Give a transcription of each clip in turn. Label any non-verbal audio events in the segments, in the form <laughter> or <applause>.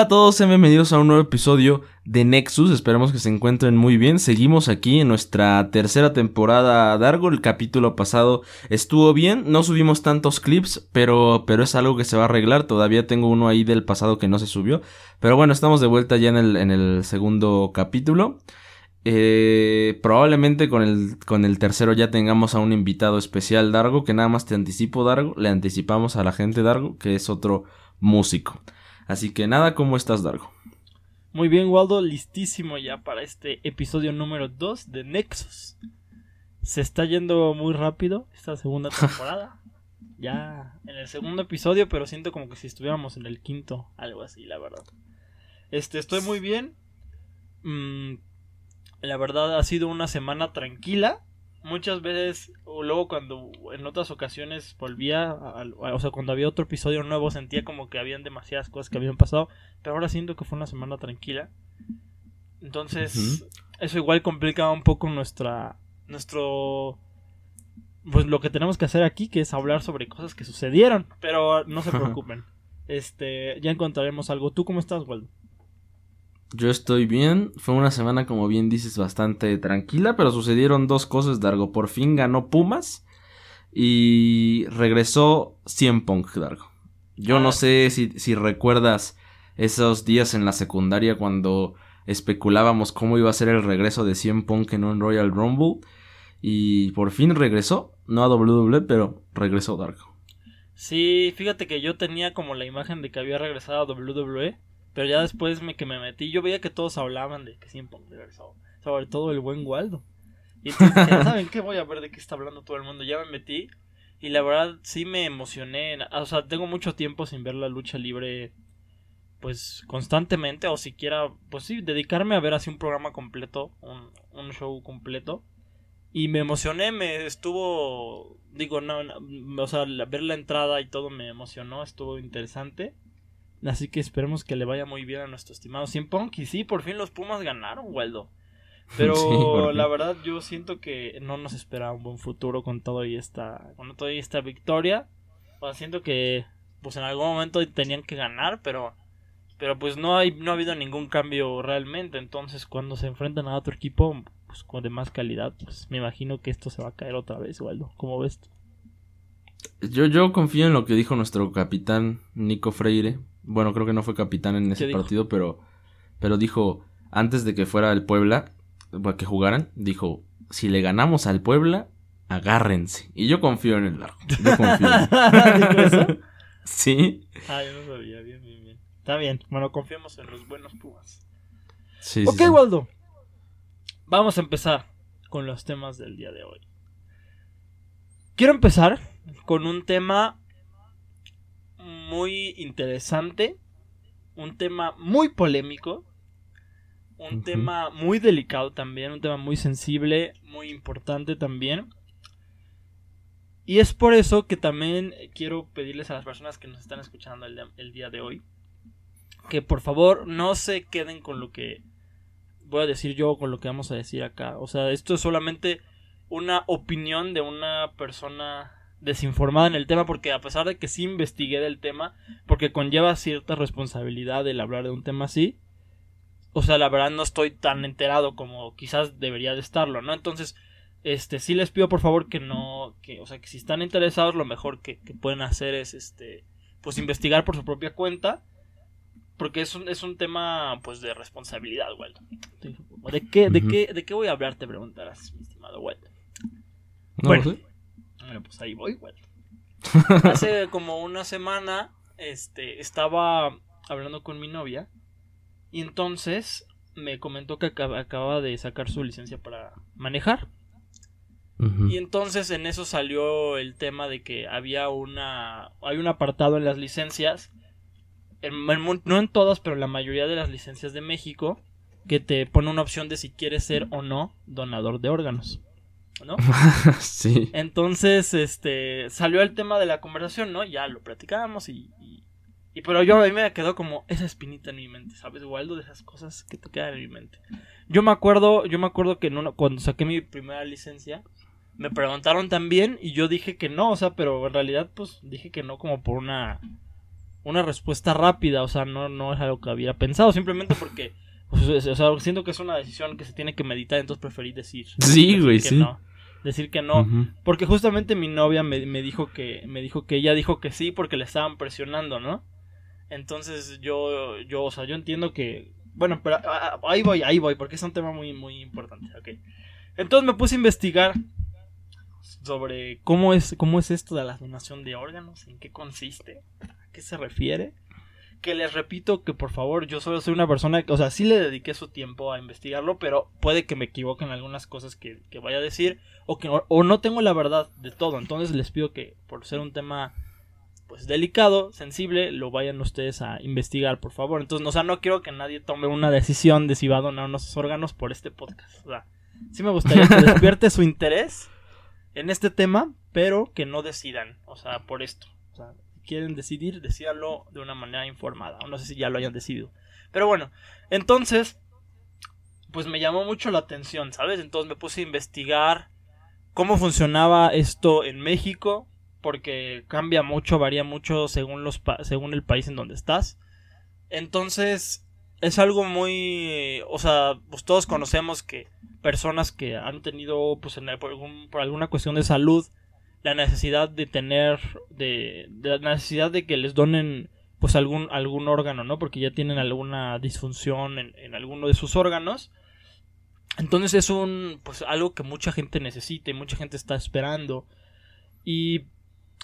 Hola a todos, sean bienvenidos a un nuevo episodio de Nexus. Esperamos que se encuentren muy bien. Seguimos aquí en nuestra tercera temporada Dargo. El capítulo pasado estuvo bien. No subimos tantos clips, pero, pero es algo que se va a arreglar. Todavía tengo uno ahí del pasado que no se subió. Pero bueno, estamos de vuelta ya en el, en el segundo capítulo. Eh, probablemente con el, con el tercero ya tengamos a un invitado especial, Dargo, que nada más te anticipo, Dargo. Le anticipamos a la gente, Dargo, que es otro músico. Así que nada, ¿cómo estás, Dargo? Muy bien, Waldo, listísimo ya para este episodio número 2 de Nexus. Se está yendo muy rápido esta segunda <laughs> temporada. ya en el segundo episodio, pero siento como que si estuviéramos en el quinto, algo así, la verdad. Este, estoy muy bien. Mm, la verdad ha sido una semana tranquila muchas veces, o luego cuando en otras ocasiones volvía, o sea, cuando había otro episodio nuevo sentía como que habían demasiadas cosas que habían pasado, pero ahora siento que fue una semana tranquila. Entonces, eso igual complica un poco nuestra, nuestro, pues lo que tenemos que hacer aquí, que es hablar sobre cosas que sucedieron, pero no se <laughs> preocupen. este, ya encontraremos algo. ¿Tú cómo estás, Waldo? Yo estoy bien. Fue una semana, como bien dices, bastante tranquila, pero sucedieron dos cosas, Dargo. Por fin ganó Pumas y regresó 100 Punk, Dargo. Yo no ah. sé si, si recuerdas esos días en la secundaria cuando especulábamos cómo iba a ser el regreso de 100 Punk en un Royal Rumble. Y por fin regresó, no a WWE, pero regresó Dargo. Sí, fíjate que yo tenía como la imagen de que había regresado a WWE pero ya después me, que me metí, yo veía que todos hablaban de que siempre. Sobre todo el buen Waldo. Y entonces, <laughs> ¿saben qué? Voy a ver de qué está hablando todo el mundo. Ya me metí. Y la verdad sí me emocioné. O sea, tengo mucho tiempo sin ver la lucha libre. Pues constantemente. O siquiera. Pues sí, dedicarme a ver así un programa completo. Un, un show completo. Y me emocioné. Me estuvo. Digo, no, no. O sea, ver la entrada y todo me emocionó. Estuvo interesante. Así que esperemos que le vaya muy bien a nuestro estimado Cien Punk. Y sí, por fin los Pumas ganaron, Waldo. Pero <laughs> la verdad yo siento que no nos espera un buen futuro con todo y esta, con toda esta victoria. Siento que pues en algún momento tenían que ganar, pero pero pues no hay no ha habido ningún cambio realmente, entonces cuando se enfrentan a otro equipo pues con de más calidad, pues me imagino que esto se va a caer otra vez, Waldo. ¿Cómo ves? Yo yo confío en lo que dijo nuestro capitán Nico Freire, bueno, creo que no fue capitán en ese partido, pero, pero dijo, antes de que fuera el Puebla, que jugaran, dijo, si le ganamos al Puebla, agárrense. Y yo confío en el largo. Yo confío. <laughs> eso? <laughs> Sí. Ah, yo no sabía. Bien, bien, bien. Está bien. Bueno, confiamos en los buenos Pumas. Sí, ok, Waldo. Vamos a empezar con los temas del día de hoy. Quiero empezar con un tema muy interesante, un tema muy polémico, un tema muy delicado también, un tema muy sensible, muy importante también. Y es por eso que también quiero pedirles a las personas que nos están escuchando el, día de hoy que por favor no se queden con lo que voy a decir yo con lo que vamos a decir acá. O sea, esto es solamente una opinión de una persona desinformada en el tema porque a pesar de que sí investigué del tema, porque conlleva cierta responsabilidad el hablar de un tema así, o sea, la verdad no estoy tan enterado como quizás debería de estarlo, ¿no? Entonces, este, sí les pido por favor que no, que, o sea, que si están interesados, lo mejor que, pueden hacer es, este, pues investigar por su propia cuenta, porque es un, es un tema, pues, de responsabilidad, güey. ¿De qué, de qué, de qué voy a hablar? Te preguntarás, mi estimado güey. bueno, bueno, pues ahí voy, güey. <laughs> Hace como una semana, este, estaba hablando con mi novia y entonces me comentó que acaba de sacar su licencia para manejar. Y entonces en eso salió el tema de que había una hay un apartado en las licencias no en todas, pero en la mayoría de las licencias de México que te pone una opción de si quieres ser o no donador de órganos. ¿No? <laughs> sí. Entonces, este, salió el tema de la conversación, ¿no? Ya lo platicábamos y, y, pero yo a mí me quedó como esa espinita en mi mente, ¿sabes? Waldo, de esas cosas que te quedan en mi mente. Yo me acuerdo, yo me acuerdo que cuando saqué mi primera licencia, me preguntaron también y yo dije que no, o sea, pero en realidad pues dije que no como por una una respuesta rápida, o sea, no, no es algo que había pensado, simplemente porque, pues, o sea, siento que es una decisión que se tiene que meditar, entonces preferí decir. Sí, güey, que sí. no, decir que no, porque justamente mi novia me, me dijo que, me dijo que ella dijo que sí porque le estaban presionando, ¿no? Entonces yo, yo, o sea, yo entiendo que, bueno, pero ah, ah, ahí voy, ahí voy, porque es un tema muy, muy importante, ok. Entonces me puse a investigar sobre cómo es, cómo es esto de la donación de órganos, en qué consiste, a qué se refiere. Que les repito que por favor, yo solo soy una persona, que- o sea, sí le dediqué su tiempo a investigarlo, pero puede que me equivoque en algunas cosas que, que vaya a decir, o que no, o no tengo la verdad de todo. Entonces les pido que por ser un tema pues delicado, sensible, lo vayan ustedes a investigar, por favor. Entonces, o sea, no quiero que nadie tome una decisión de si va a donar unos órganos por este podcast. O sea, sí me gustaría que <laughs> despierte su interés en este tema, pero que no decidan, o sea, por esto. O sea, quieren decidir, decídanlo de una manera informada. No sé si ya lo hayan decidido. Pero bueno, entonces, pues me llamó mucho la atención, ¿sabes? Entonces me puse a investigar cómo funcionaba esto en México, porque cambia mucho, varía mucho según los pa- según el país en donde estás. Entonces, es algo muy, o sea, pues todos conocemos que personas que han tenido pues por alguna cuestión de salud la necesidad de tener de, de la necesidad de que les donen pues algún algún órgano, ¿no? Porque ya tienen alguna disfunción en, en alguno de sus órganos. Entonces es un pues algo que mucha gente necesita y mucha gente está esperando. Y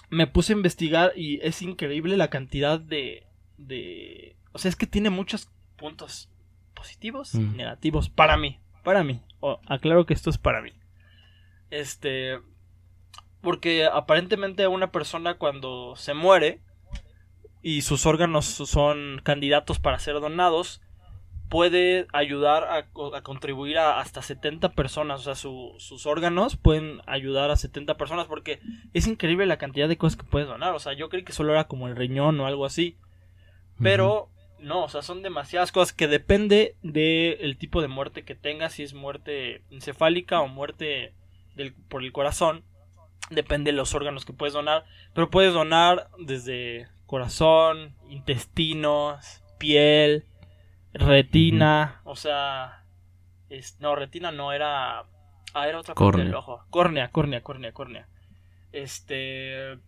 me puse a investigar y es increíble la cantidad de de o sea, es que tiene muchos puntos positivos y Mm. negativos para mí, para mí. Aclaro que esto es para mí. Este porque aparentemente una persona cuando se muere y sus órganos son candidatos para ser donados, puede ayudar a, co- a contribuir a hasta 70 personas. O sea, su- sus órganos pueden ayudar a 70 personas porque es increíble la cantidad de cosas que puedes donar. O sea, yo creí que solo era como el riñón o algo así. Pero no, o sea, son demasiadas cosas que depende del tipo de muerte que tengas, si es muerte encefálica o muerte del- por el corazón. Depende de los órganos que puedes donar. Pero puedes donar desde corazón, intestinos, piel, retina, o sea, es- no, retina no era, ah, era otra parte del ojo, córnea, córnea, córnea, córnea, este,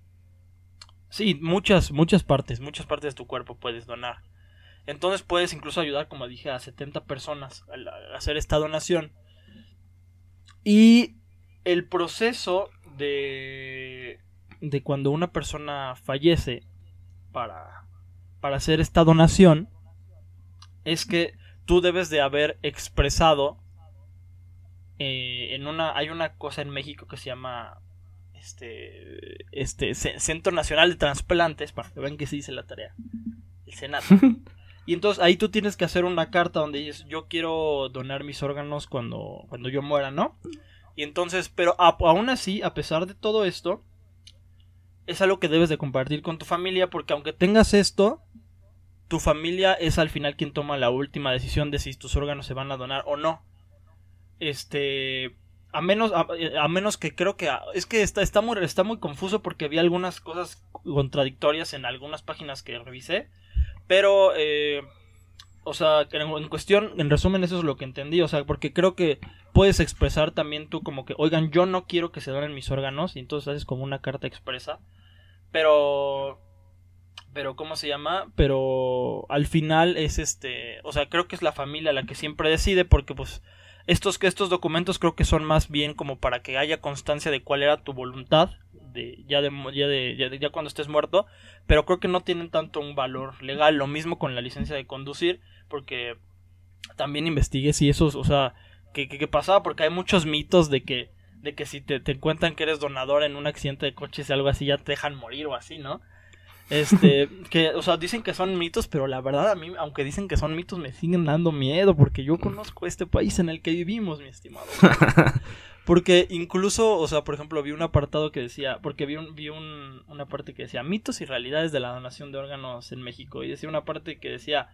sí, muchas, muchas partes, muchas partes de tu cuerpo puedes donar, entonces puedes incluso ayudar, como dije, a 70 personas al hacer esta donación, y el proceso de, de cuando una persona fallece para, para hacer esta donación es que tú debes de haber expresado eh, en una hay una cosa en México que se llama este este Ce- Centro Nacional de Transplantes para que vean que se dice la tarea el Senado. <laughs> Y entonces ahí tú tienes que hacer una carta donde dices yo quiero donar mis órganos cuando cuando yo muera no y entonces pero aún así a pesar de todo esto es algo que debes de compartir con tu familia porque aunque tengas esto tu familia es al final quien toma la última decisión de si tus órganos se van a donar o no. Este, a menos, a, a menos que creo que es que está, está muy, está muy confuso porque vi algunas cosas contradictorias en algunas páginas que revisé, pero, eh, o sea, en, cuestión, en resumen eso es lo que entendí, o sea, porque creo que puedes expresar también tú como que, oigan, yo no quiero que se donen mis órganos, y entonces haces como una carta expresa, pero pero ¿cómo se llama? Pero al final es este, o sea, creo que es la familia la que siempre decide porque pues estos estos documentos creo que son más bien como para que haya constancia de cuál era tu voluntad de ya de ya de ya, de- ya cuando estés muerto, pero creo que no tienen tanto un valor legal, lo mismo con la licencia de conducir porque también investigué si eso, o sea, que, que, que pasaba porque hay muchos mitos de que de que si te, te encuentran que eres donador en un accidente de coches o algo así ya te dejan morir o así, ¿no? Este, <laughs> que, o sea, dicen que son mitos, pero la verdad a mí, aunque dicen que son mitos, me siguen dando miedo porque yo conozco este país en el que vivimos, mi estimado. <laughs> Porque incluso, o sea, por ejemplo, vi un apartado que decía, porque vi, un, vi un, una parte que decía mitos y realidades de la donación de órganos en México. Y decía una parte que decía,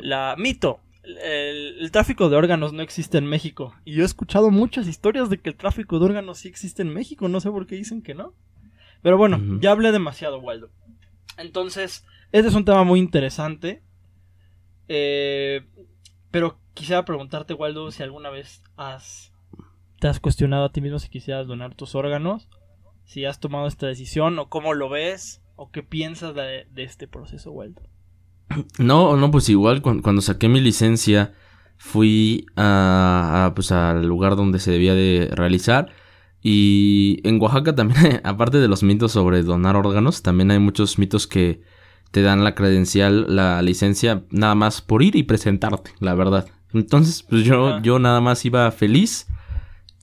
la mito, el, el tráfico de órganos no existe en México. Y yo he escuchado muchas historias de que el tráfico de órganos sí existe en México, no sé por qué dicen que no. Pero bueno, ya hablé demasiado, Waldo. Entonces, Este es un tema muy interesante. Eh, pero quisiera preguntarte, Waldo, si alguna vez has, te has cuestionado a ti mismo si quisieras donar tus órganos, si has tomado esta decisión o cómo lo ves o qué piensas de, de este proceso, Waldo. No, no, pues igual cuando, saqué mi licencia fui a, pues al lugar donde se debía de realizar y en Oaxaca también, <laughs> aparte de los mitos sobre donar órganos, también hay muchos mitos que te dan la credencial, la licencia, nada más por ir y presentarte, la verdad. Entonces, pues yo, yo nada más iba feliz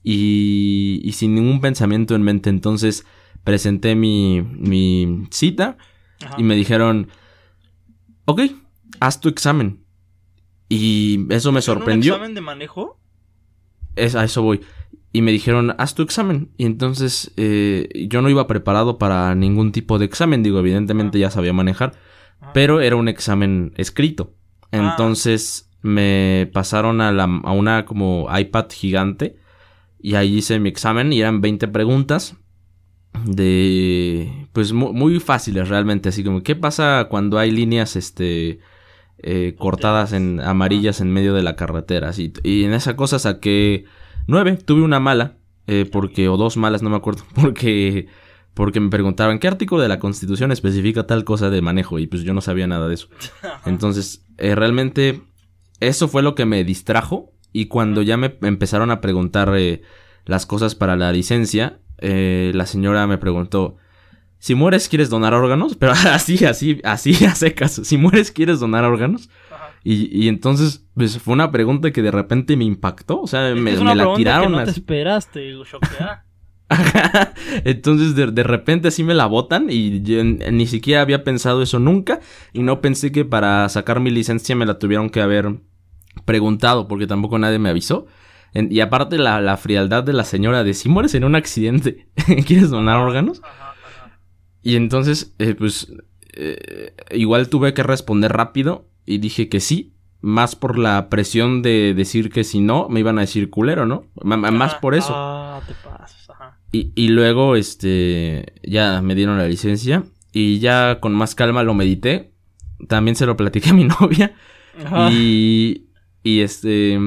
y, y sin ningún pensamiento en mente. Entonces, presenté mi, mi cita y me dijeron, ok, haz tu examen. Y eso me sorprendió. ¿Un examen de manejo? Es, a eso voy. Y me dijeron, haz tu examen. Y entonces eh, yo no iba preparado para ningún tipo de examen. Digo, evidentemente ya sabía manejar. Pero era un examen escrito. Ah. Entonces me pasaron a, la, a una como iPad gigante. Y ahí hice mi examen y eran 20 preguntas de pues muy, fáciles realmente así como qué pasa cuando hay líneas este eh, cortadas en amarillas en medio de la carretera así y en esa cosa saqué nueve tuve una mala eh, porque o dos malas no me acuerdo <laughs> porque porque me preguntaban qué artículo de la Constitución especifica tal cosa de manejo y pues yo no sabía nada de eso. <laughs> Entonces eh, realmente eso fue lo que me distrajo y cuando ya me empezaron a preguntar las cosas para la licencia eh, la señora me preguntó, si mueres, ¿quieres donar órganos? Pero <laughs> así, así, así hace caso. Si mueres, ¿quieres donar órganos? Y, y, entonces, pues fue una pregunta que de repente me impactó. O sea, me, la tiraron. Que no te esperaste, <laughs> entonces, de, de, repente así me la botan. Y yo ni siquiera había pensado eso nunca. Y no pensé que para sacar mi licencia me la tuvieron que haber preguntado, porque tampoco nadie me avisó y aparte la, frialdad de la señora de si mueres en un accidente, <laughs> ¿quieres donar órganos? Y entonces, eh, pues, eh, igual tuve que responder rápido y dije que sí, más por la presión de decir que si no, me iban a decir culero, ¿no? más por eso. Ah, te pasas, ajá. Y, y luego, este, ya me dieron la licencia y ya con más calma lo medité. También se lo platiqué a mi <laughs> novia. Y, y este,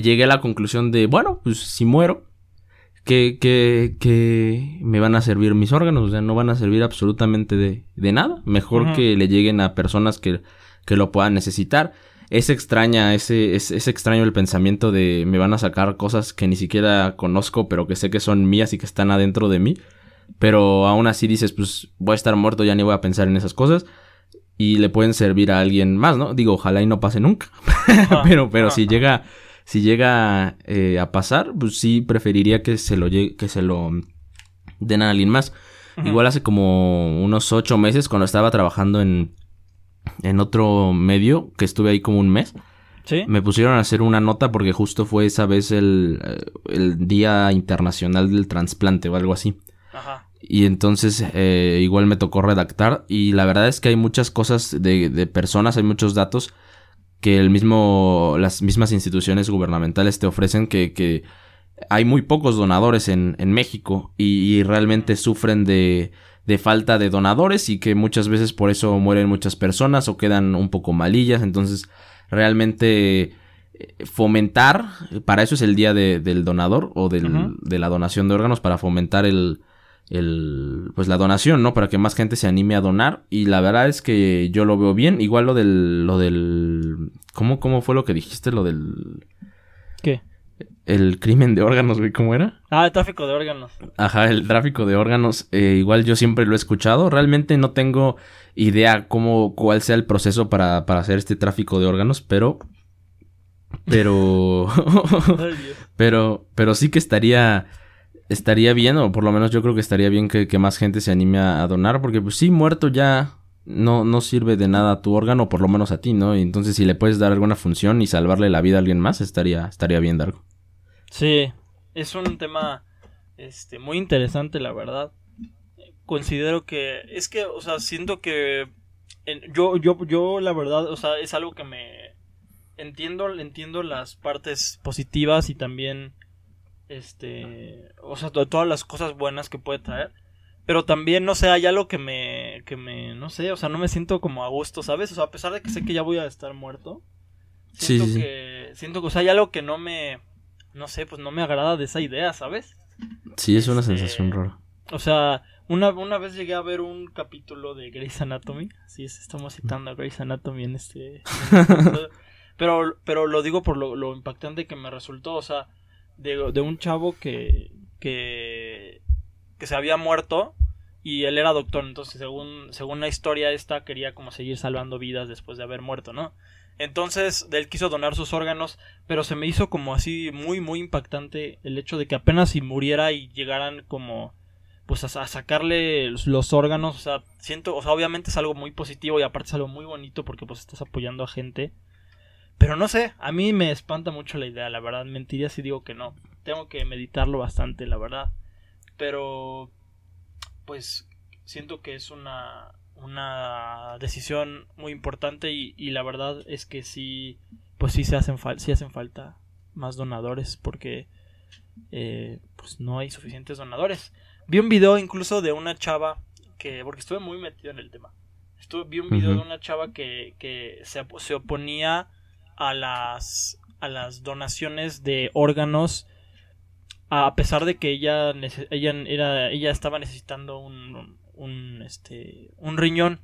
llegué a la conclusión de, bueno, pues si muero, que, que, que me van a servir mis órganos, o sea, no van a servir absolutamente de, de nada. Mejor que le lleguen a personas que, que lo puedan necesitar. Es extraña, ese, es, es, extraño el pensamiento de me van a sacar cosas que ni siquiera conozco, pero que sé que son mías y que están adentro de mí. Pero aún así dices, pues voy a estar muerto, ya ni voy a pensar en esas cosas. Y le pueden servir a alguien más, ¿no? Digo, ojalá y no pase nunca. <laughs> pero, pero si llega si llega eh, a pasar, pues sí preferiría que se lo que se lo den a alguien más. Igual hace como unos ocho meses cuando estaba trabajando en, en otro medio, que estuve ahí como un mes. ¿Sí? Me pusieron a hacer una nota porque justo fue esa vez el, eh, el Día Internacional del Transplante o algo así. Ajá. Y entonces eh, igual me tocó redactar y la verdad es que hay muchas cosas de, de personas, hay muchos datos que el mismo, las mismas instituciones gubernamentales te ofrecen que, que hay muy pocos donadores en, en México y, realmente sufren de, de falta de donadores y que muchas veces por eso mueren muchas personas o quedan un poco malillas. Entonces, realmente eh, fomentar, para eso es el día de, del donador o del, de la donación de órganos, para fomentar el, el pues la donación, ¿no? Para que más gente se anime a donar y la verdad es que yo lo veo bien, igual lo del lo del ¿cómo cómo fue lo que dijiste lo del ¿Qué? El crimen de órganos, güey, ¿cómo era? Ah, el tráfico de órganos. Ajá, el tráfico de órganos, eh, igual yo siempre lo he escuchado, realmente no tengo idea cómo, cuál sea el proceso para, para hacer este tráfico de órganos, pero, pero, <laughs> pero, pero sí que estaría, estaría bien, o por lo menos yo creo que estaría bien que, más gente se anime a, donar, porque pues sí, muerto ya no, no sirve de nada a tu órgano, por lo menos a ti, ¿no? Y entonces si le puedes dar alguna función y salvarle la vida a alguien más, estaría, estaría bien, Dargo. Sí, es un tema este, muy interesante, la verdad. Considero que, es que, o sea, siento que yo, yo, yo, la verdad, o sea, es algo que me entiendo, entiendo las partes positivas y también este, o sea, todas las cosas buenas que puede traer, Pero también, no sé, hay algo que me, que me, no sé, o sea, no me siento como a gusto, ¿sabes? O sea, a pesar de que sé que ya voy a estar muerto, siento Sí, sí, sí. que, siento que, o sea, hay algo que no me, no sé, pues no me agrada de esa idea, ¿sabes? Sí, es una Este, sensación rara. O sea, una, una vez llegué a ver un capítulo de Grey's Anatomy. Es, estamos citando a Grey's Anatomy en este. en este <laughs> pero, pero lo digo por lo, lo impactante que me resultó. O sea, de, de un chavo que, que. que se había muerto. Y él era doctor. Entonces, según, según la historia esta, quería como seguir salvando vidas después de haber muerto, ¿no? Entonces, él quiso donar sus órganos, pero se me hizo como así muy, muy impactante el hecho de que apenas si muriera y llegaran como pues a, sacarle los, los órganos, o sea, siento, o sea, obviamente es algo muy positivo y aparte es algo muy bonito porque pues estás apoyando a gente. Pero no sé, a mí me espanta mucho la idea, la verdad, mentiría si digo que no. Tengo que meditarlo bastante, la verdad. Pero pues siento que es una una decisión muy importante y, y la verdad es que sí pues sí se hacen falta sí hacen falta más donadores porque eh, pues no hay suficientes donadores vi un video incluso de una chava que porque estuve muy metido en el tema estuve vi un video de una chava que, que se, se oponía a las a las donaciones de órganos a pesar de que ella ella era ella estaba necesitando un, un este un riñón.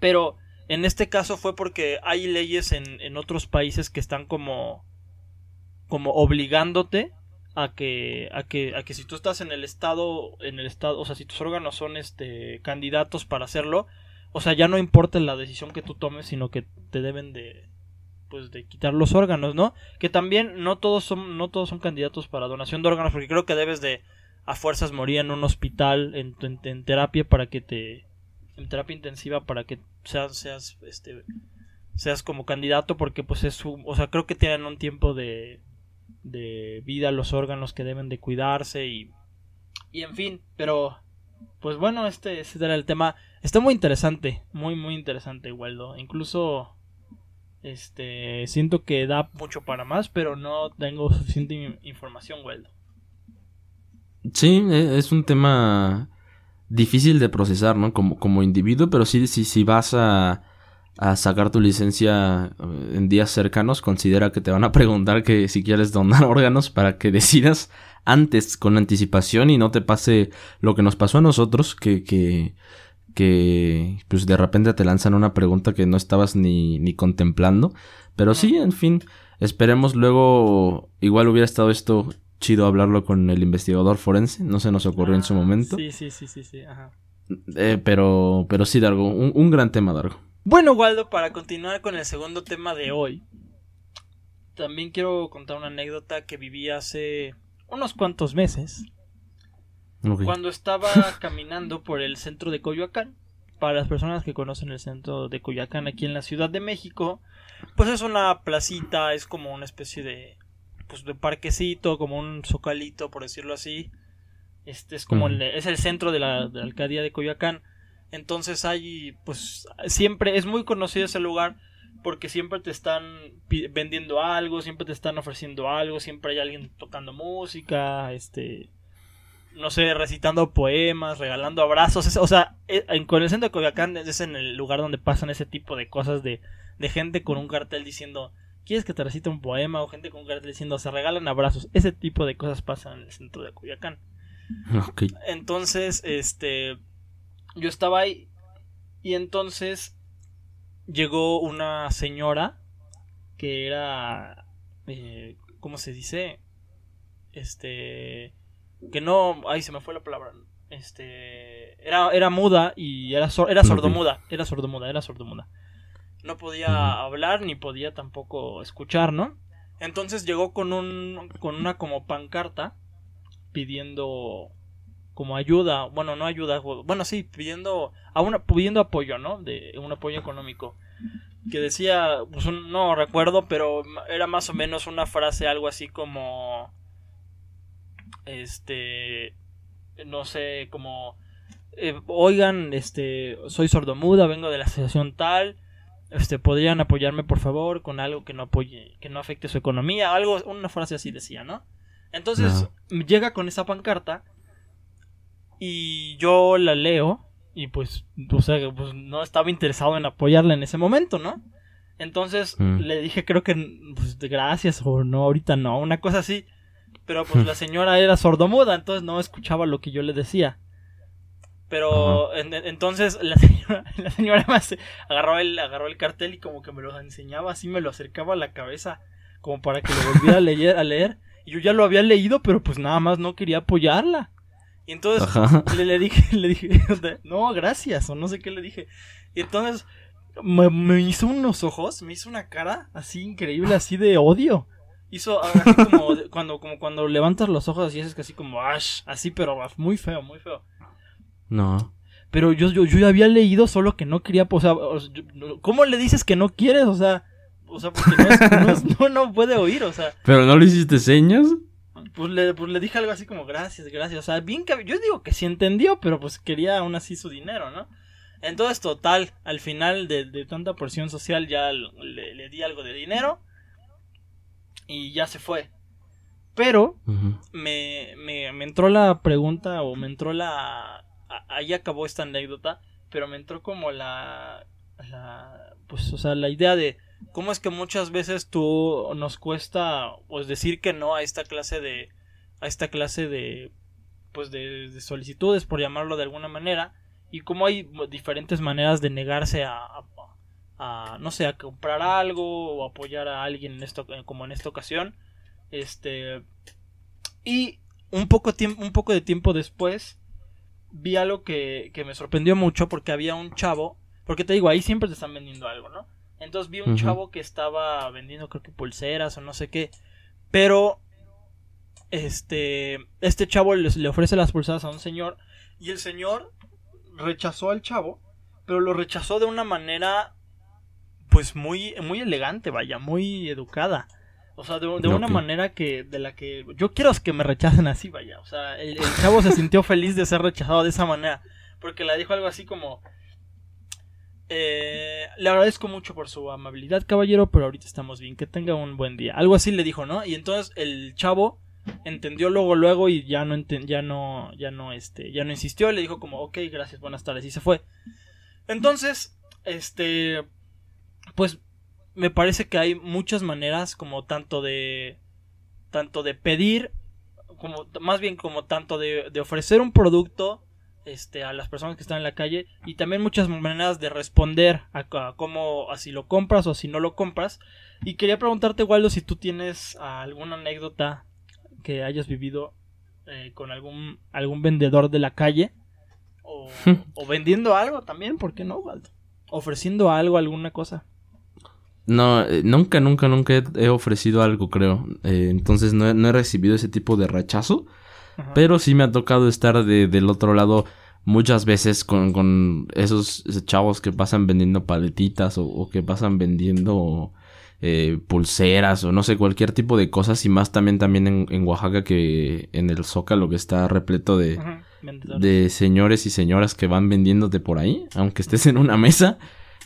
Pero en este caso fue porque hay leyes en, en otros países que están como como obligándote a que a que a que si tú estás en el estado en el estado o sea si tus órganos son este candidatos para hacerlo o sea ya no importa la decisión que tú tomes sino que te deben de pues de quitar los órganos no que también no todos son no todos son candidatos para donación de órganos porque creo que debes de a fuerzas morir en un hospital en, en- en terapia para que te en terapia intensiva para que seas seas este seas como candidato porque pues es su, o sea creo que tienen un tiempo de de vida los órganos que deben de cuidarse y y en fin pero pues bueno este, este era el tema. Está muy interesante muy muy interesante Waldo. Incluso este siento que da mucho para más pero no tengo suficiente in- información Waldo Sí, e- es un tema difícil de procesar, ¿no? Como, como individuo, pero sí, sí, si vas a, a sacar tu licencia eh, en días cercanos, considera que te van a preguntar que si quieres donar <laughs> órganos para que decidas antes, con anticipación, y no te pase lo que nos pasó a nosotros, que, que, que pues de repente te lanzan una pregunta que no estabas ni, ni contemplando. Pero sí, en fin, esperemos luego, igual hubiera estado esto chido hablarlo con el investigador forense, no se nos ocurrió en su Ah, momento. sí sí sí sí sí ajá Eh, pero, pero sí, Dargo, un, un gran tema, Dargo. Bueno, Waldo, para continuar con el segundo tema de hoy, también quiero contar una anécdota que viví hace unos cuantos meses, Cuando estaba caminando por el centro de Coyoacán. Para las personas que conocen el centro de Coyoacán aquí en la Ciudad de México, pues es una placita, es como una especie de, pues de parquecito, como un zocalito, por decirlo así. Este es como el, es el centro de la, de la alcaldía de Coyoacán. Entonces hay, pues, siempre es muy conocido ese lugar porque siempre te están vendiendo algo, siempre te están ofreciendo algo, siempre hay alguien tocando música, este, no sé, recitando poemas, regalando abrazos, es- o sea, eh, en, con el centro de Coyoacán es en el lugar donde pasan ese tipo de cosas de, de gente con un cartel diciendo, ¿quieres que te recite un poema? O gente con un cartel diciendo, se regalan abrazos, ese tipo de cosas pasan en el centro de Coyoacán. Entonces, este, yo estaba ahí y entonces llegó una señora que era, eh, ¿cómo se dice? Este, que no, ay, se me fue la palabra. Este, era, era muda y era, sor- era sordomuda, era sordomuda, era sordomuda. No podía hablar ni podía tampoco escuchar, ¿no? Entonces llegó con un, con una como pancarta pidiendo como ayuda, bueno, no ayuda, bueno, sí, pidiendo a una pidiendo apoyo, ¿no? De un apoyo económico. Que decía, pues un- no recuerdo, pero era más o menos una frase algo así como este no sé, como eh, oigan, este soy sordomuda, vengo de la asociación tal, este podrían apoyarme por favor con algo que no apoye, que no afecte su economía, algo una frase así decía, ¿no? Entonces llega con esa pancarta Y yo la leo y pues, o sea, pues no estaba interesado en apoyarla en ese momento, ¿no? Entonces Mm. le dije, creo que pues, gracias o no, ahorita no, una cosa así. Pero pues la <laughs> señora era sordomuda, entonces no escuchaba lo que yo le decía. Pero en- en- entonces <laughs> la señora, la señora me hace- agarró el, agarró el cartel y como que me lo enseñaba así, me lo acercaba a la cabeza, como para que lo volviera a leer, a leer. Y yo ya lo había leído, pero pues nada más no quería apoyarla. Y entonces le, le dije, <laughs> le dije, no, gracias, o no sé qué le dije. Y entonces me, me hizo unos ojos, me hizo una cara así increíble, así de odio. Hizo así como <laughs> cuando, como cuando levantas los ojos y es que así como ash, así, pero muy feo, muy feo. No. Pero yo, yo, yo había leído, solo que no quería, o sea, ¿cómo le dices que no quieres? O sea, o sea, porque no, es- no, es- <laughs> no, no puede oír, o sea, ¿Pero no le hiciste señas? pues le, pues le dije algo así como gracias, gracias, o sea, bien que yo digo que sí entendió, pero pues quería aún así su dinero, ¿no? Entonces, total, al final de, de tanta presión social ya le, le di algo de dinero y ya se fue. Pero me, me, me entró la pregunta o me entró la... a- Ahí acabó esta anécdota, pero me entró como la... la pues, o sea, la idea de cómo es que muchas veces tú nos cuesta pues decir que no a esta clase de... a esta clase de... pues de, de solicitudes, por llamarlo de alguna manera, y cómo hay diferentes maneras de negarse a... a- a, no sé, a comprar algo o apoyar a alguien en esto, como en esta ocasión. Este. Y un poco, un poco de tiempo después. Vi algo que, que me sorprendió mucho. Porque había un chavo. Porque te digo, ahí siempre te están vendiendo algo, ¿no? Entonces vi un chavo que estaba vendiendo, creo que pulseras o no sé qué. Pero. Este. Este chavo le, le ofrece las pulseras a un señor. Y el señor rechazó al chavo. Pero lo rechazó de una manera. Pues muy, muy elegante, vaya, muy educada. O sea, de, de una manera que de la que yo quiero que me rechacen así, vaya. O sea, el, el chavo se sintió feliz de ser rechazado de esa manera. Porque le dijo algo así como... eh, le agradezco mucho por su amabilidad, caballero, pero ahorita estamos bien. Que tenga un buen día. Algo así le dijo, ¿no? Y entonces el chavo entendió luego, luego y ya no, enten- ya no, ya no, este, ya no insistió. Le dijo como, ok, gracias, buenas tardes. Y se fue. Entonces, este, pues me parece que hay muchas maneras como tanto de tanto de pedir como más bien como tanto de, de ofrecer un producto este a las personas que están en la calle y también muchas maneras de responder a, a cómo a si lo compras o si no lo compras y quería preguntarte Waldo si tú tienes alguna anécdota que hayas vivido eh, con algún algún vendedor de la calle o, <laughs> o vendiendo algo también ¿por qué no Waldo? ofreciendo algo alguna cosa No, eh, nunca, nunca, nunca he, ofrecido algo, creo. Eh, entonces no he, no he recibido ese tipo de rechazo. Ajá. Pero sí me ha tocado estar de- del otro lado muchas veces con, con esos chavos que pasan vendiendo paletitas o, o que pasan vendiendo eh, pulseras o no sé, cualquier tipo de cosas. Y más también, también en, en Oaxaca que en el Zócalo que está repleto de, Ajá, de señores y señoras que van vendiéndote por ahí, aunque estés en una mesa.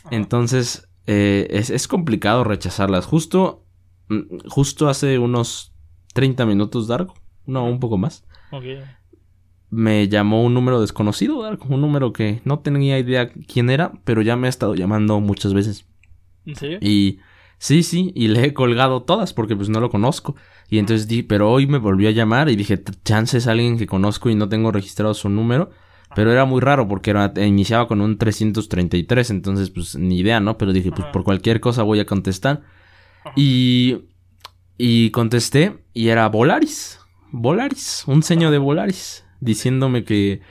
Ajá. Entonces, eh, es, es complicado rechazarlas. Justo, mm, justo hace unos 30 minutos, Darko, no, un poco más, me llamó un número desconocido, Darko, un número que no tenía idea quién era, pero ya me ha estado llamando muchas veces. ¿En serio? Y sí, sí, y le he colgado todas porque pues no lo conozco. Y entonces di, pero hoy me volvió a llamar y dije, chance es alguien que conozco y no tengo registrado su número. Pero era muy raro porque era, iniciaba con un 333, entonces pues ni idea, ¿no? Pero dije, pues por cualquier cosa voy a contestar. Y, y contesté y era Volaris. Volaris, un seño de Volaris, diciéndome que,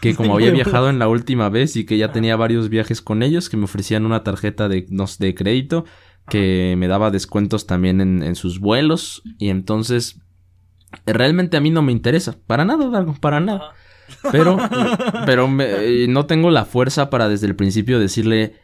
que como había viajado en la última vez y que ya tenía varios viajes con ellos, que me ofrecían una tarjeta de, no de crédito, que me daba descuentos también en, en sus vuelos. Y entonces, realmente a mí no me interesa, para nada, Dargo, para nada. Pero, pero me- eh, no tengo la fuerza para desde el principio decirle,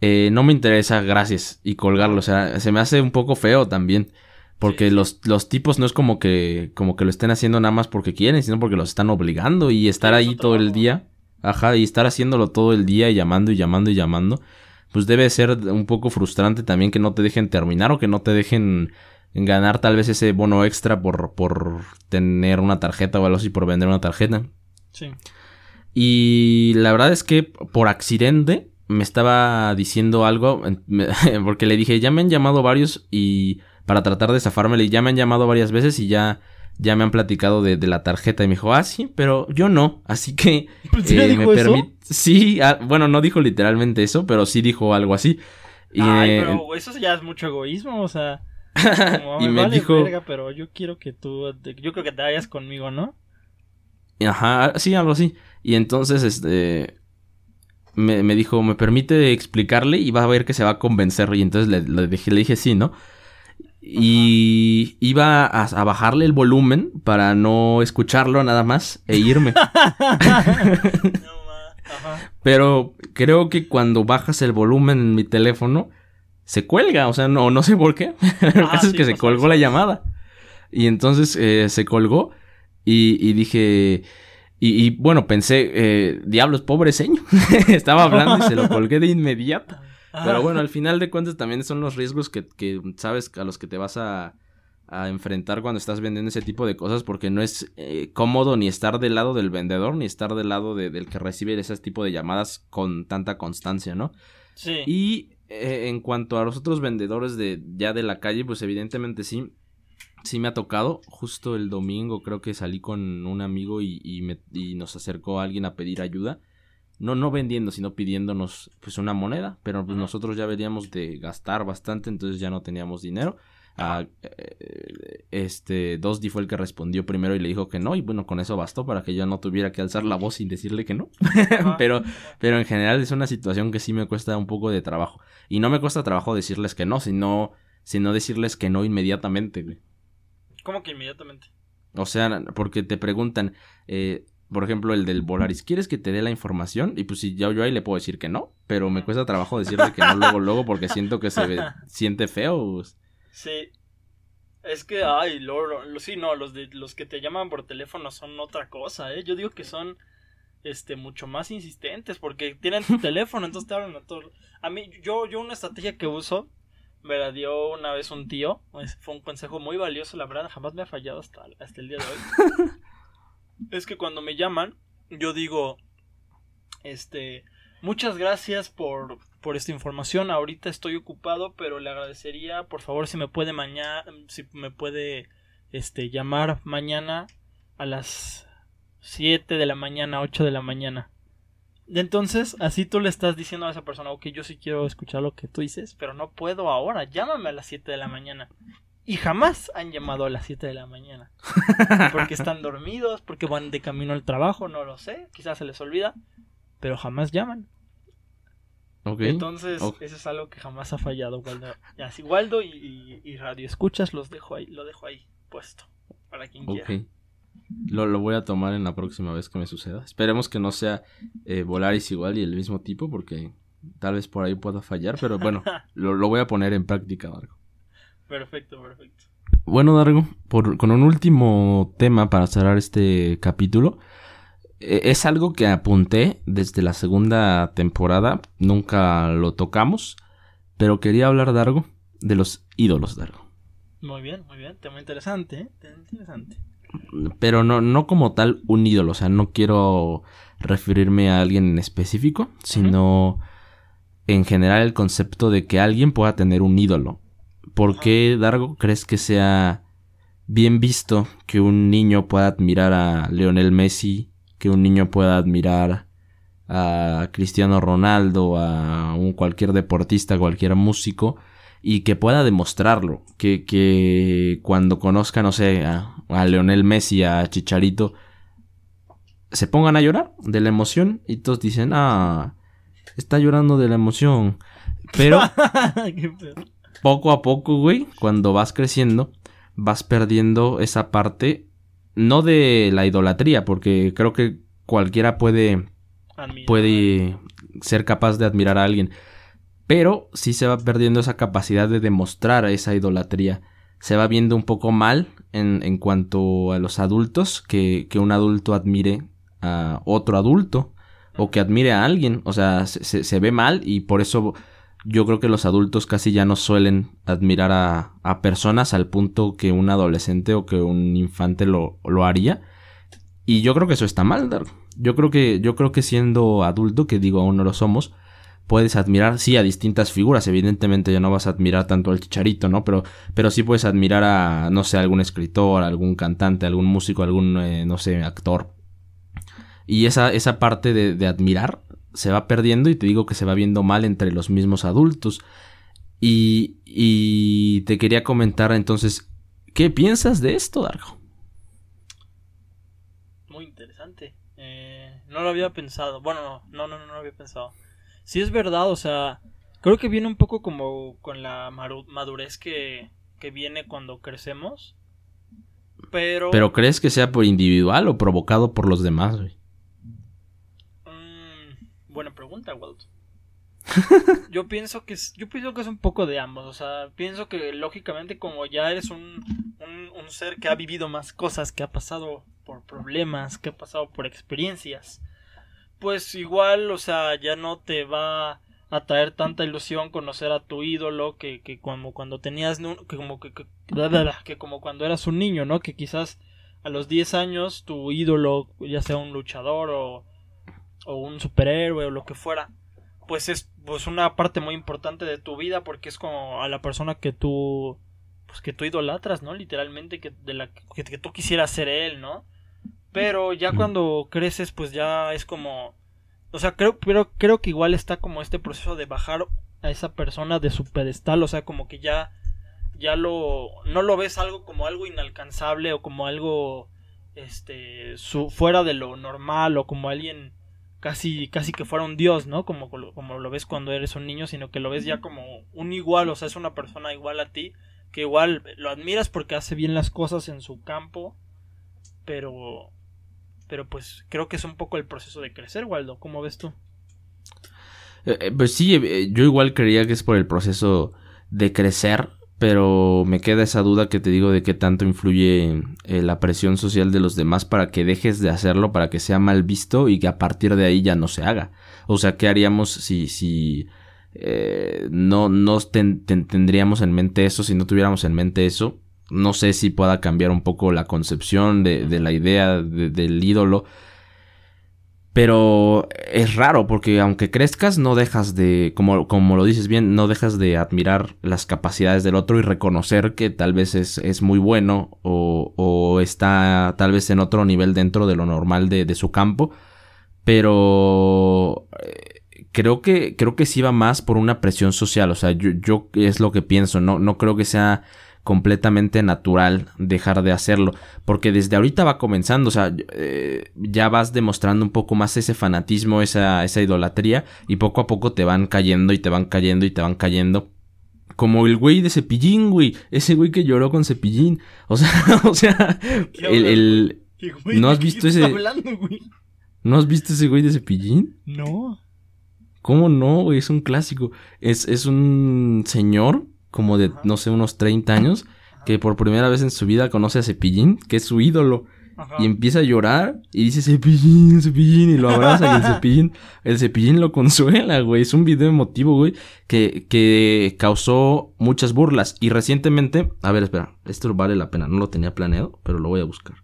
eh, no me interesa, gracias, y colgarlo. O sea, se me hace un poco feo también. Porque Sí. Los, los tipos no es como que, como que lo estén haciendo nada más porque quieren, sino porque los están obligando y estar ahí todo el día. Ajá, y estar haciéndolo todo el día y llamando y llamando y llamando. Pues debe ser un poco frustrante también que no te dejen terminar o que no te dejen ganar tal vez ese bono extra por, por tener una tarjeta o algo así, por vender una tarjeta. Sí. Y la verdad es que por accidente me estaba diciendo algo, <laughs> porque le dije, ya me han llamado varios y para tratar de zafármelo, y ya me han llamado varias veces y ya, ya me han platicado de, la tarjeta y me dijo, ah, sí, pero yo no, así que <laughs> ¿Pues eh, me permite... Sí, ah, bueno, no dijo literalmente eso, pero sí dijo algo así. Y, Ay, eh, pero eso ya es mucho egoísmo, o sea... <laughs> y me, dijo... pero yo quiero que tú, yo creo que te vayas conmigo, ¿no? Ajá, sí, algo así. Y entonces, este, me, me, dijo, ¿me permite explicarle? Y va a ver que se va a convencer. Y entonces le, le, dije, le dije sí, ¿no? Y iba a, bajarle el volumen para no escucharlo nada más e irme. <laughs> <laughs> Pero creo que cuando bajas el volumen en mi teléfono, se cuelga. O sea, no, no sé por qué. <laughs> Pero ah, es que se colgó la llamada. Y entonces eh, se colgó y, y dije... Y, bueno, pensé, eh, diablos, pobre señor. <laughs> Estaba hablando y se lo colgué de inmediato. Pero bueno, al final de cuentas también son los riesgos que, que sabes a los que te vas a, a, enfrentar cuando estás vendiendo ese tipo de cosas porque no es eh, cómodo ni estar del lado del vendedor ni estar del lado del que recibe ese tipo de llamadas con tanta constancia, ¿no? Sí. Y eh, en cuanto a los otros vendedores de ya de la calle, pues evidentemente sí sí me ha tocado. Justo el domingo creo que salí con un amigo y, y, me, y nos acercó a alguien a pedir ayuda. No, no vendiendo, sino pidiéndonos pues una moneda. Pero pues nosotros ya veníamos de gastar bastante, entonces ya no teníamos dinero. Ah, eh, este Dosdi fue el que respondió primero y le dijo que no. Y bueno, con eso bastó para que yo no tuviera que alzar la voz sin decirle que no. <laughs> pero, pero en general es una situación que sí me cuesta un poco de trabajo. Y no me cuesta trabajo decirles que no, sino, sino decirles que no inmediatamente, güey. ¿Cómo que inmediatamente? O sea, porque te preguntan, eh, por ejemplo, el del Volaris, ¿quieres que te dé la información? Y pues si yo, yo ahí le puedo decir que no, pero me cuesta trabajo decirle que no luego, luego, porque siento que se siente feo. Sí. Es que, ay, lo, sí, no, los, de, los que te llaman por teléfono son otra cosa, ¿eh? Yo digo que son, este, mucho más insistentes porque tienen tu teléfono, entonces te hablan a todos. A mí, yo, yo una estrategia que uso me la dio una vez un tío. Fue un consejo muy valioso, la verdad, jamás me ha fallado hasta, hasta el día de hoy. <laughs> es que cuando me llaman, yo digo, este, muchas gracias por, por esta información. Ahorita estoy ocupado, pero le agradecería, por favor, si me puede mañana, si me puede, este, llamar mañana a las 7 de la mañana, 8 de la mañana. Entonces, así tú le estás diciendo a esa persona, ok, yo sí quiero escuchar lo que tú dices, pero no puedo ahora, llámame a las 7 de la mañana. Y jamás han llamado a las 7 de la mañana. Porque están <laughs> dormidos, porque van de camino al trabajo, no lo sé, quizás se les olvida, pero jamás llaman. Okay, Entonces, eso es algo que jamás ha fallado, Waldo. Y así, Waldo y, Radio Escuchas los dejo ahí, lo dejo ahí puesto, para quien quiera. Lo, lo, voy a tomar en la próxima vez que me suceda. Esperemos que no sea eh, Volaris igual y el mismo tipo, porque tal vez por ahí pueda fallar, pero bueno, <laughs> lo, lo voy a poner en práctica, Dargo. Perfecto, perfecto. Bueno, Dargo, por, con un último tema para cerrar este capítulo. E, es algo que apunté desde la segunda temporada, nunca lo tocamos, pero quería hablar, Dargo, de los ídolos, Dargo. Muy bien, muy bien, tema interesante, ¿eh? Tema interesante pero no, no como tal un ídolo, o sea, no quiero referirme a alguien en específico, sino en general el concepto de que alguien pueda tener un ídolo. ¿Por qué, Dargo, crees que sea bien visto que un niño pueda admirar a Leonel Messi, que un niño pueda admirar a Cristiano Ronaldo, a un cualquier deportista, cualquier músico, y que pueda demostrarlo, que, que cuando conozca, no sé, a, a Leonel Messi, a Chicharito, se pongan a llorar de la emoción y todos dicen, ah, está llorando de la emoción. Pero <laughs> poco a poco, güey, cuando vas creciendo, vas perdiendo esa parte, no de la idolatría, porque creo que cualquiera puede, puede ser capaz de admirar a alguien, pero sí se va perdiendo esa capacidad de demostrar esa idolatría. Se va viendo un poco mal en, en cuanto a los adultos, que, que, un adulto admire a otro adulto o que admire a alguien. O sea, se, se, ve mal y por eso yo creo que los adultos casi ya no suelen admirar a, a personas al punto que un adolescente o que un infante lo, lo haría. Y yo creo que eso está mal, Yo creo que, yo creo que siendo adulto, que digo aún no lo somos, puedes admirar, sí, a distintas figuras. Evidentemente ya no vas a admirar tanto al chicharito, ¿no? Pero, pero sí puedes admirar a, no sé, algún escritor, algún cantante, algún músico, algún, eh, no sé, actor. Y esa, esa parte de, admirar se va perdiendo y te digo que se va viendo mal entre los mismos adultos. Y, y te quería comentar entonces, ¿qué piensas de esto, Darjo? Muy interesante. Eh, no lo había pensado. Bueno, no, no, no, no lo había pensado. Sí es verdad, o sea, creo que viene un poco como con la madurez que, que viene cuando crecemos. Pero... ¿Pero crees que sea por individual o provocado por los demás, güey? Mm, buena pregunta, Walt. <laughs> yo pienso que es, yo pienso que es un poco de ambos, o sea, pienso que lógicamente como ya eres un, un, un, ser que ha vivido más cosas, que ha pasado por problemas, que ha pasado por experiencias, pues igual, o sea, ya no te va a traer tanta ilusión conocer a tu ídolo que, que como cuando tenías que como que, que, que como cuando eras un niño, ¿no? Que quizás a los 10 años tu ídolo, ya sea un luchador o, o un superhéroe o lo que fuera, pues es pues una parte muy importante de tu vida porque es como a la persona que tú pues que tú idolatras, ¿no? Literalmente que de la que, que tú quisieras ser él, ¿no? Pero ya cuando creces pues ya es como o sea, creo pero creo que igual está como este proceso de bajar a esa persona de su pedestal, o sea, como que ya ya lo no lo ves algo como algo inalcanzable o como algo este su, fuera de lo normal o como alguien casi, casi que fuera un dios, ¿no? Como, como lo ves cuando eres un niño, sino que lo ves ya como un igual, o sea, es una persona igual a ti, que igual lo admiras porque hace bien las cosas en su campo, pero, pero pues creo que es un poco el proceso de crecer, Waldo, ¿cómo ves tú? Eh, eh, pues sí, eh, yo igual creía que es por el proceso de crecer, pero me queda esa duda que te digo de qué tanto influye la presión social de los demás para que dejes de hacerlo, para que sea mal visto y que a partir de ahí ya no se haga. O sea, ¿qué haríamos si, si no, no tendríamos en mente eso, si no tuviéramos en mente eso? No sé si pueda cambiar un poco la concepción de, de la idea del ídolo pero es raro porque aunque crezcas no dejas de, como, como lo dices bien, no dejas de admirar las capacidades del otro y reconocer que tal vez es, es muy bueno o, o, está tal vez en otro nivel dentro de lo normal de, su campo. Pero eh, creo que, creo que sí va más por una presión social. O sea, yo, yo es lo que pienso. No, no creo que sea completamente natural dejar de hacerlo, porque desde ahorita va comenzando, o sea, eh, ya vas demostrando un poco más ese fanatismo, esa, esa idolatría, y poco a poco te van cayendo y te van cayendo y te van cayendo. Como el güey de Cepillín, güey. Ese güey que lloró con Cepillín. O sea, <laughs> o sea, el, el... ¿No has visto ese... ¿No has visto ese güey de Cepillín? No. ¿Cómo no, güey? Es un clásico. Es, es un señor como de, no sé, unos 30 años, que por primera vez en su vida conoce a Cepillín, que es su ídolo. Y empieza a llorar y dice Cepillín, Cepillín, y lo abraza y el <laughs> Cepillín, el Cepillín lo consuela, güey. Es un video emotivo, güey, que, que causó muchas burlas. Y recientemente, a ver, espera, esto vale la pena, no lo tenía planeado, pero lo voy a buscar.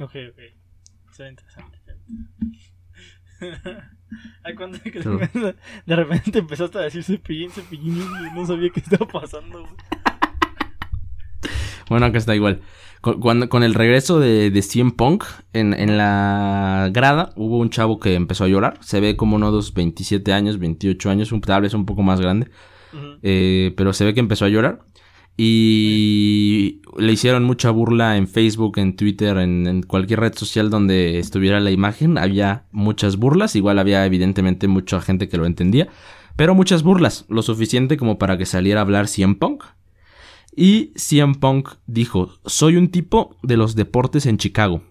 Ok, ok. Será interesante. <laughs> <laughs> Cuando <laughs> de repente empezaste a decir cepillín, cepillín y no sabía qué estaba pasando. Bueno, acá está igual. Con, cuando, con el regreso de, de CM Punk en, en, la grada, hubo un chavo que empezó a llorar. Se ve como uno de 27 años, 28 años, un, tal vez un poco más grande. eh, pero se ve que empezó a llorar. Y le hicieron mucha burla en Facebook, en Twitter, en, cualquier red social donde estuviera la imagen. Había muchas burlas, igual había evidentemente mucha gente que lo entendía. Pero muchas burlas, lo suficiente como para que saliera a hablar CM Punk. Y CM Punk dijo, soy un tipo de los deportes en Chicago.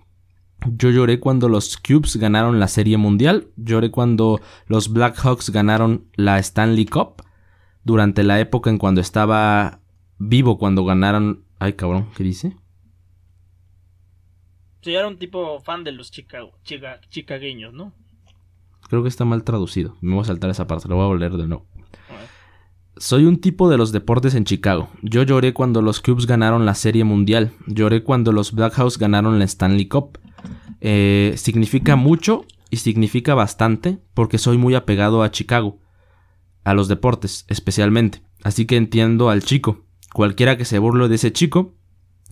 Yo lloré cuando los Cubes ganaron la Serie Mundial, lloré cuando los Blackhawks ganaron la Stanley Cup, durante la época en cuando estaba vivo cuando ganaron. Ay, cabrón, ¿qué dice? Sí, era un tipo fan de los chicago, chica, chicagueños, ¿no? Creo que está mal traducido. Me voy a saltar esa parte, lo voy a leer de nuevo. Soy un tipo de los deportes en Chicago. Yo lloré cuando los Cubs ganaron la Serie Mundial. Lloré cuando los Blackhawks ganaron la Stanley Cup. eh, significa mucho y significa bastante porque soy muy apegado a Chicago, a los deportes especialmente. Así que entiendo al chico. Cualquiera que se burle de ese chico,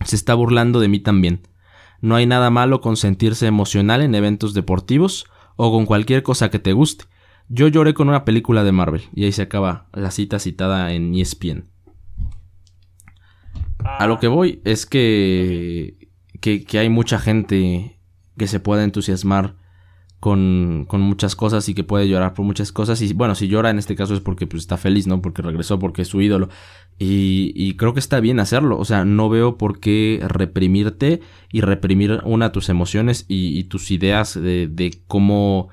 se está burlando de mí también. No hay nada malo con sentirse emocional en eventos deportivos o con cualquier cosa que te guste. Yo lloré con una película de Marvel y ahí se acaba la cita citada en ESPN. A lo que voy es que, que, que hay mucha gente que se puede entusiasmar con, muchas cosas y que puede llorar por muchas cosas. Y bueno, si llora en este caso es porque pues, está feliz, ¿no? Porque regresó, porque es su ídolo. Y, creo que está bien hacerlo. O sea, no veo por qué reprimirte y reprimir una tus emociones y, tus ideas de, cómo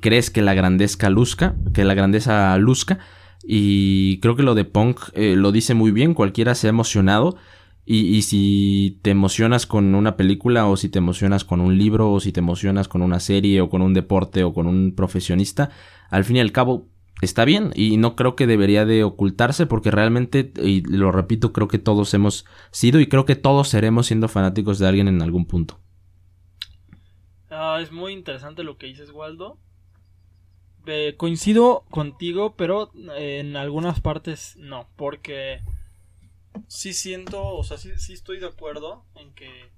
crees que la grandeza luzca, que la grandeza luzca. Y creo que lo de Punk eh, lo dice muy bien. Cualquiera se ha emocionado y, y, si te emocionas con una película o si te emocionas con un libro o si te emocionas con una serie o con un deporte o con un profesionista, al fin y al cabo está bien y no creo que debería de ocultarse porque realmente, y lo repito, creo que todos hemos sido y creo que todos seremos siendo fanáticos de alguien en algún punto. Uh, es muy interesante lo que dices, Waldo. Eh, coincido contigo, pero en algunas partes no, porque sí siento, o sea, sí, sí estoy de acuerdo en que,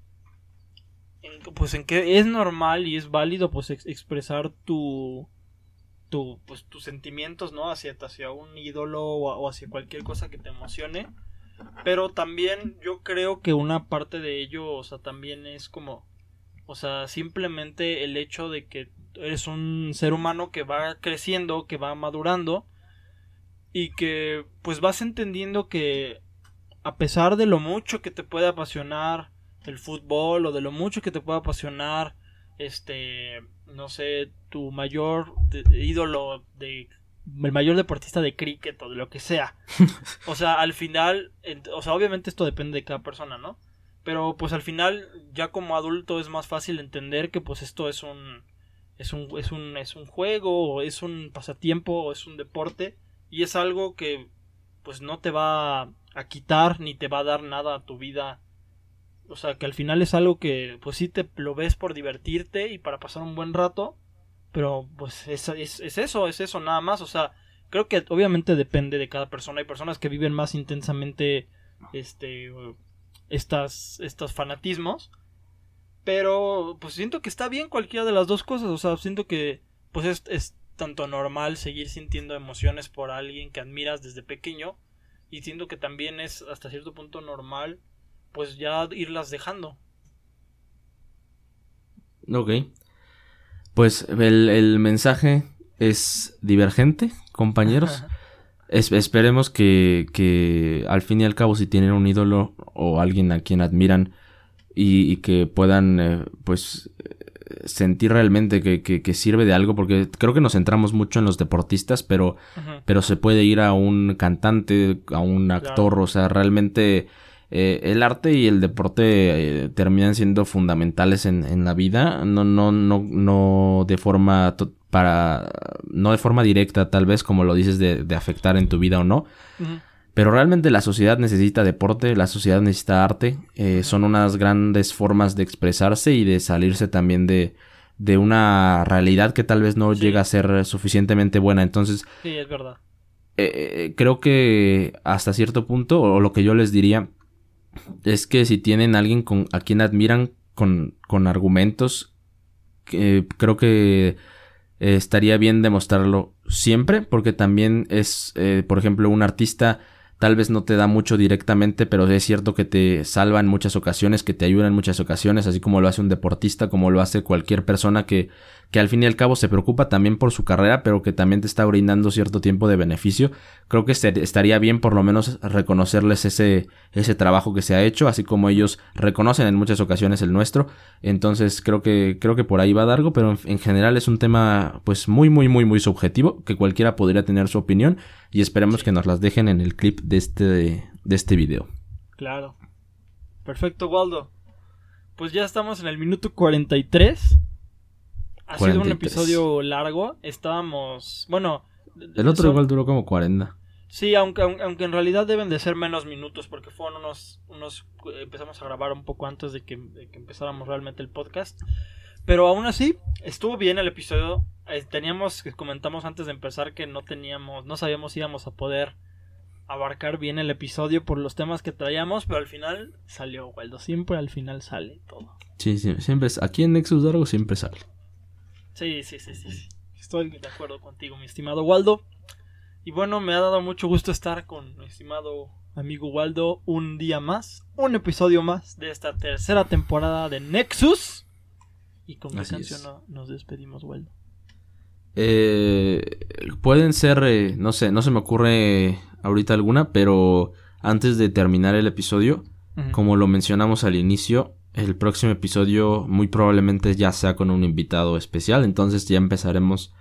pues en que es normal y es válido pues ex expresar tu, tu, pues tus sentimientos, ¿no? Hacia, hacia un ídolo o, hacia cualquier cosa que te emocione. Pero también yo creo que una parte de ello, o sea, también es como, o sea, simplemente el hecho de que eres un ser humano que va creciendo, que va madurando y que pues vas entendiendo que a pesar de lo mucho que te puede apasionar el fútbol o de lo mucho que te puede apasionar este no sé tu mayor de, de ídolo de el mayor deportista de cricket o de lo que sea. <laughs> O sea al final o sea obviamente esto depende de cada persona no pero pues al final ya como adulto es más fácil entender que pues esto es un es un es un es un juego o es un pasatiempo o es un deporte y es algo que pues no te va a quitar ni te va a dar nada a tu vida. O sea, que al final es algo que pues sí te lo ves por divertirte y para pasar un buen rato, pero pues es, es, es eso, es eso nada más. O sea, creo que obviamente depende de cada persona. Hay personas que viven más intensamente este estas estos fanatismos, pero pues siento que está bien cualquiera de las dos cosas. O sea, siento que pues es, es tanto normal seguir sintiendo emociones por alguien que admiras desde pequeño y siento que también es hasta cierto punto normal pues ya irlas dejando. Ok. Pues el, el mensaje es divergente, compañeros. <laughs> es, esperemos que, que al fin y al cabo si tienen un ídolo o alguien a quien admiran y, y que puedan eh, pues sentir realmente que, que, que, sirve de algo, porque creo que nos centramos mucho en los deportistas, pero, uh -huh. pero se puede ir a un cantante, a un actor, claro. o sea, realmente eh, el arte y el deporte eh, terminan siendo fundamentales en, en, la vida, no, no, no, no de forma para, no de forma directa, tal vez, como lo dices, de, de afectar en tu vida o no. Uh -huh. Pero realmente la sociedad necesita deporte, la sociedad necesita arte. Eh, son unas grandes formas de expresarse y de salirse también de, de una realidad que tal vez no sí. llega a ser suficientemente buena. Entonces, sí, es verdad. Eh, creo que hasta cierto punto, o lo que yo les diría, es que si tienen a alguien con, a quien admiran con, con argumentos, eh, creo que estaría bien demostrarlo siempre, porque también es, eh, por ejemplo, un artista tal vez no te da mucho directamente, pero es cierto que te salva en muchas ocasiones, que te ayuda en muchas ocasiones, así como lo hace un deportista, como lo hace cualquier persona que, que al fin y al cabo se preocupa también por su carrera, pero que también te está brindando cierto tiempo de beneficio. Creo que estaría bien por lo menos reconocerles ese, ese trabajo que se ha hecho, así como ellos reconocen en muchas ocasiones el nuestro. Entonces creo que, creo que por ahí va Dargo, pero en, en general es un tema pues muy, muy, muy, muy subjetivo, que cualquiera podría tener su opinión y esperemos que nos las dejen en el clip de este, de este video. Claro. Perfecto, Waldo. Pues ya estamos en el minuto 43. Ha 43. sido un episodio largo. Estábamos. Bueno. El otro son... igual duró como 40. Sí, aunque, aunque en realidad deben de ser menos minutos, porque fueron unos. unos empezamos a grabar un poco antes de que, de que empezáramos realmente el podcast. Pero aún así, estuvo bien el episodio. Eh, teníamos, comentamos antes de empezar, que no teníamos, no sabíamos si íbamos a poder abarcar bien el episodio por los temas que traíamos, pero al final salió, Waldo. Siempre al final sale todo. Sí, sí, siempre aquí en Nexus Dargo siempre sale. Sí, sí, sí, sí. Estoy de acuerdo contigo, mi estimado Waldo. Y bueno, me ha dado mucho gusto estar con mi estimado amigo Waldo un día más, un episodio más de esta tercera temporada de Nexus. ¿Y con qué Así canción es. nos despedimos, Waldo? Eh, pueden ser, eh, no sé, no se me ocurre ahorita alguna, pero antes de terminar el episodio, como lo mencionamos al inicio, el próximo episodio muy probablemente ya sea con un invitado especial, entonces ya empezaremos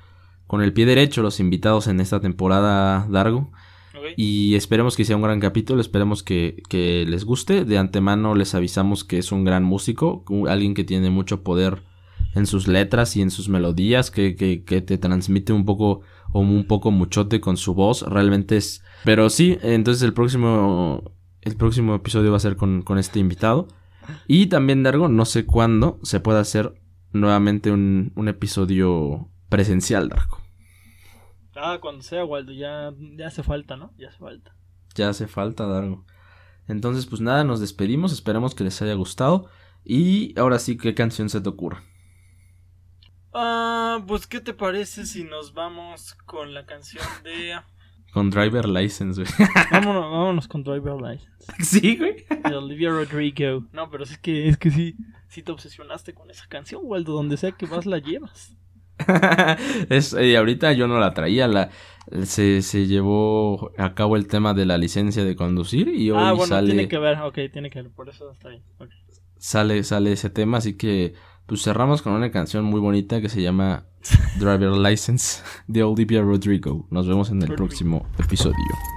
con el pie derecho los invitados en esta temporada Dargo. Ok. Y esperemos que sea un gran capítulo, esperemos que, que les guste. De antemano les avisamos que es un gran músico, alguien que tiene mucho poder en sus letras y en sus melodías, que, que, que te transmite un poco o un poco muchote con su voz. Realmente es... Pero sí, entonces el próximo, el próximo episodio va a ser con, con este invitado. Y también, Dargo, no sé cuándo se pueda hacer nuevamente un, un episodio presencial, Dargo. Ah, cuando sea, Waldo, ya, ya hace falta, ¿no? Ya hace falta. Ya hace falta Dargo. Entonces, pues nada, nos despedimos. Esperemos que les haya gustado. Y ahora sí, ¿qué canción se te ocurre? Ah, pues, ¿qué te parece si nos vamos con la canción de... Con Driver License, güey. <laughs> vámonos, vámonos con Driver License. <laughs> sí, güey. de Olivia Rodrigo. No, pero es que, es que sí, sí te obsesionaste con esa canción, Waldo. Donde sea que vas la llevas. <laughs> es, eh, ahorita yo no la traía. La, se, se llevó a cabo el tema de la licencia de conducir. Y hoy ah, bueno, sale, tiene que ver, ok, tiene que ver, por eso está bien. sale, sale ese tema. Así que, pues cerramos con una canción muy bonita que se llama <laughs> Driver License de Olivia Rodrigo. Nos vemos en el próximo episodio.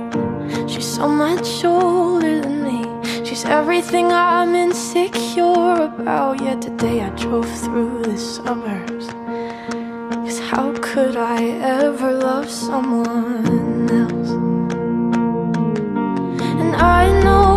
She's so much older than me. She's everything I'm insecure about. Yet today I drove through the suburbs. Cause how could I ever love someone else? And I know